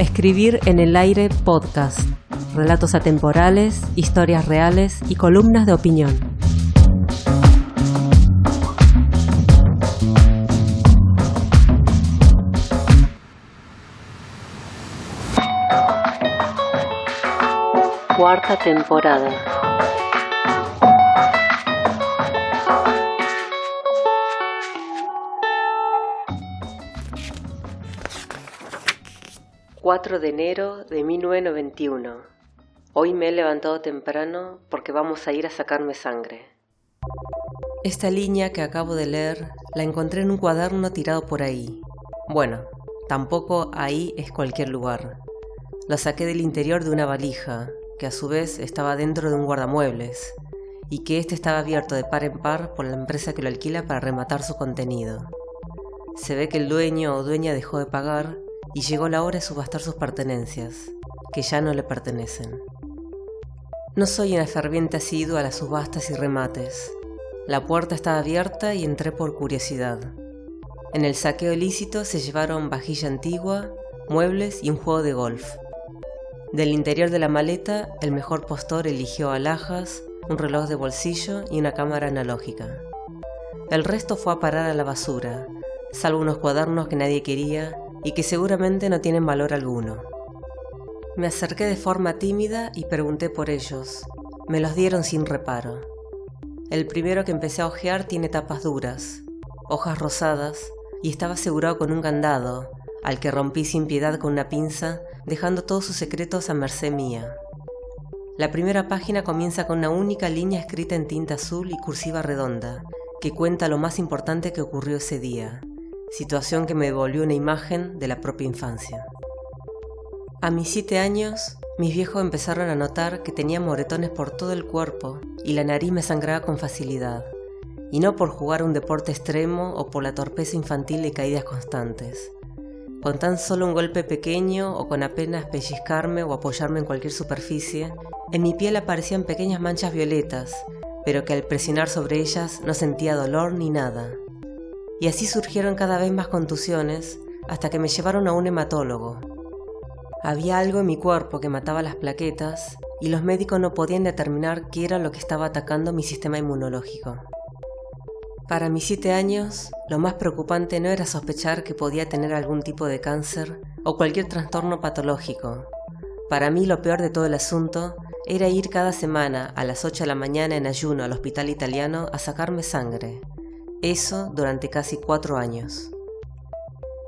Escribir en el aire podcast. Relatos atemporales, historias reales y columnas de opinión. Cuarta temporada. ...4 de enero de 1991... Hoy me he levantado temprano porque vamos a ir a sacarme sangre. Esta línea que acabo de leer la encontré en un cuaderno tirado por ahí. Bueno, tampoco ahí es cualquier lugar. La saqué del interior de una valija, que a su vez estaba dentro de un guardamuebles, y que éste estaba abierto de par en par por la empresa que lo alquila para rematar su contenido. Se ve que el dueño o dueña dejó de pagar y llegó la hora de subastar sus pertenencias, que ya no le pertenecen. No soy una ferviente asidua a las subastas y remates. La puerta estaba abierta y entré por curiosidad. En el saqueo ilícito se llevaron vajilla antigua, muebles y un juego de golf. Del interior de la maleta, el mejor postor eligió alhajas, un reloj de bolsillo y una cámara analógica. El resto fue a parar a la basura, salvo unos cuadernos que nadie quería y que seguramente no tienen valor alguno. Me acerqué de forma tímida y pregunté por ellos. Me los dieron sin reparo. El primero que empecé a hojear tiene tapas duras, hojas rosadas, y estaba asegurado con un candado, al que rompí sin piedad con una pinza dejando todos sus secretos a merced mía. La primera página comienza con una única línea escrita en tinta azul y cursiva redonda, que cuenta lo más importante que ocurrió ese día, situación que me devolvió una imagen de la propia infancia. A mis siete años, mis viejos empezaron a notar que tenía moretones por todo el cuerpo y la nariz me sangraba con facilidad, y no por jugar un deporte extremo o por la torpeza infantil de caídas constantes, con tan solo un golpe pequeño o con apenas pellizcarme o apoyarme en cualquier superficie, en mi piel aparecían pequeñas manchas violetas, pero que al presionar sobre ellas no sentía dolor ni nada. Y así surgieron cada vez más contusiones hasta que me llevaron a un hematólogo. Había algo en mi cuerpo que mataba las plaquetas y los médicos no podían determinar qué era lo que estaba atacando mi sistema inmunológico. Para mis siete años, lo más preocupante no era sospechar que podía tener algún tipo de cáncer o cualquier trastorno patológico. Para mí lo peor de todo el asunto era ir cada semana a las 8 de la mañana en ayuno al hospital italiano a sacarme sangre. Eso durante casi cuatro años.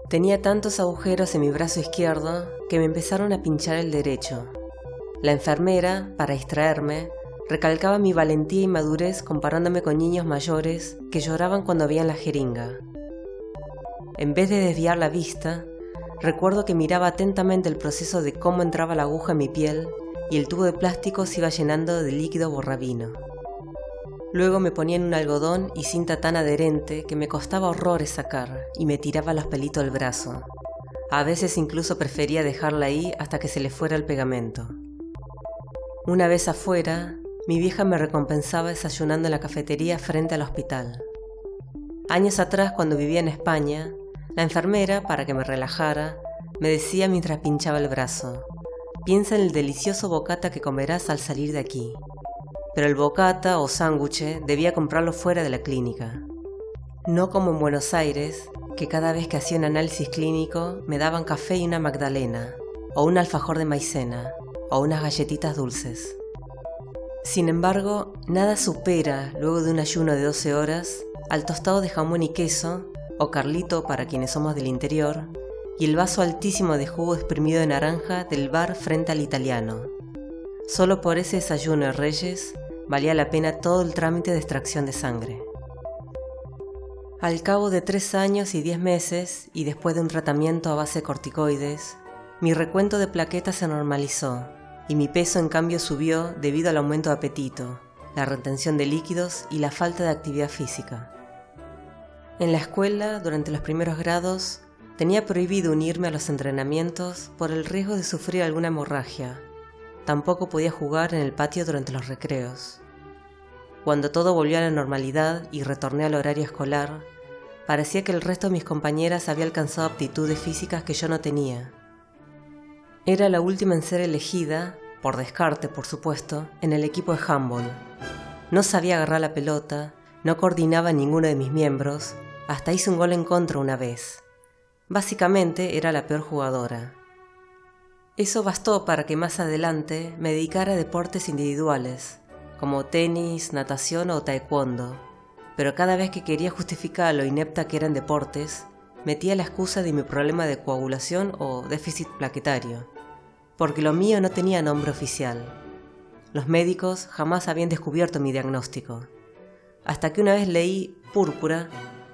Tenía tantos agujeros en mi brazo izquierdo que me empezaron a pinchar el derecho. La enfermera, para distraerme, Recalcaba mi valentía y madurez comparándome con niños mayores que lloraban cuando veían la jeringa. En vez de desviar la vista, recuerdo que miraba atentamente el proceso de cómo entraba la aguja en mi piel y el tubo de plástico se iba llenando de líquido borrabino. Luego me ponían un algodón y cinta tan adherente que me costaba horrores sacar y me tiraba los pelitos del brazo. A veces incluso prefería dejarla ahí hasta que se le fuera el pegamento. Una vez afuera, mi vieja me recompensaba desayunando en la cafetería frente al hospital. Años atrás, cuando vivía en España, la enfermera, para que me relajara, me decía mientras pinchaba el brazo, piensa en el delicioso bocata que comerás al salir de aquí. Pero el bocata o sándwich debía comprarlo fuera de la clínica. No como en Buenos Aires, que cada vez que hacía un análisis clínico me daban café y una magdalena, o un alfajor de maicena, o unas galletitas dulces. Sin embargo, nada supera, luego de un ayuno de 12 horas, al tostado de jamón y queso, o carlito para quienes somos del interior, y el vaso altísimo de jugo exprimido de naranja del bar frente al italiano. Solo por ese desayuno de Reyes valía la pena todo el trámite de extracción de sangre. Al cabo de tres años y diez meses, y después de un tratamiento a base de corticoides, mi recuento de plaquetas se normalizó y mi peso en cambio subió debido al aumento de apetito, la retención de líquidos y la falta de actividad física. En la escuela, durante los primeros grados, tenía prohibido unirme a los entrenamientos por el riesgo de sufrir alguna hemorragia. Tampoco podía jugar en el patio durante los recreos. Cuando todo volvió a la normalidad y retorné al horario escolar, parecía que el resto de mis compañeras había alcanzado aptitudes físicas que yo no tenía Era la última en ser elegida, por descarte por supuesto, en el equipo de handball. No sabía agarrar la pelota, no coordinaba ninguno de mis miembros, hasta hice un gol en contra una vez. Básicamente era la peor jugadora. Eso bastó para que más adelante me dedicara a deportes individuales, como tenis, natación o taekwondo. Pero cada vez que quería justificar lo inepta que eran deportes, metía la excusa de mi problema de coagulación o déficit plaquetario, porque lo mío no tenía nombre oficial. Los médicos jamás habían descubierto mi diagnóstico, hasta que una vez leí púrpura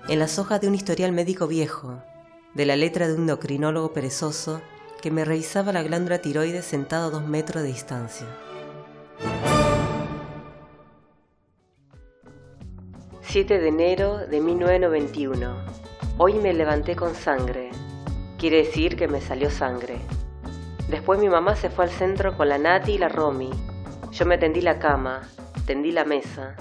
en las hojas de un historial médico viejo, de la letra de un endocrinólogo perezoso que me revisaba la glándula tiroides sentado a dos metros de distancia. 7 de enero de 1991. Hoy me levanté con sangre. Quiere decir que me salió sangre. Después mi mamá se fue al centro con la Nati y la Romy. Yo me tendí la cama, tendí la mesa.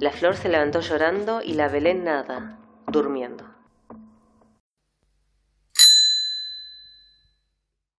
La flor se levantó llorando y la Belén nada, durmiendo.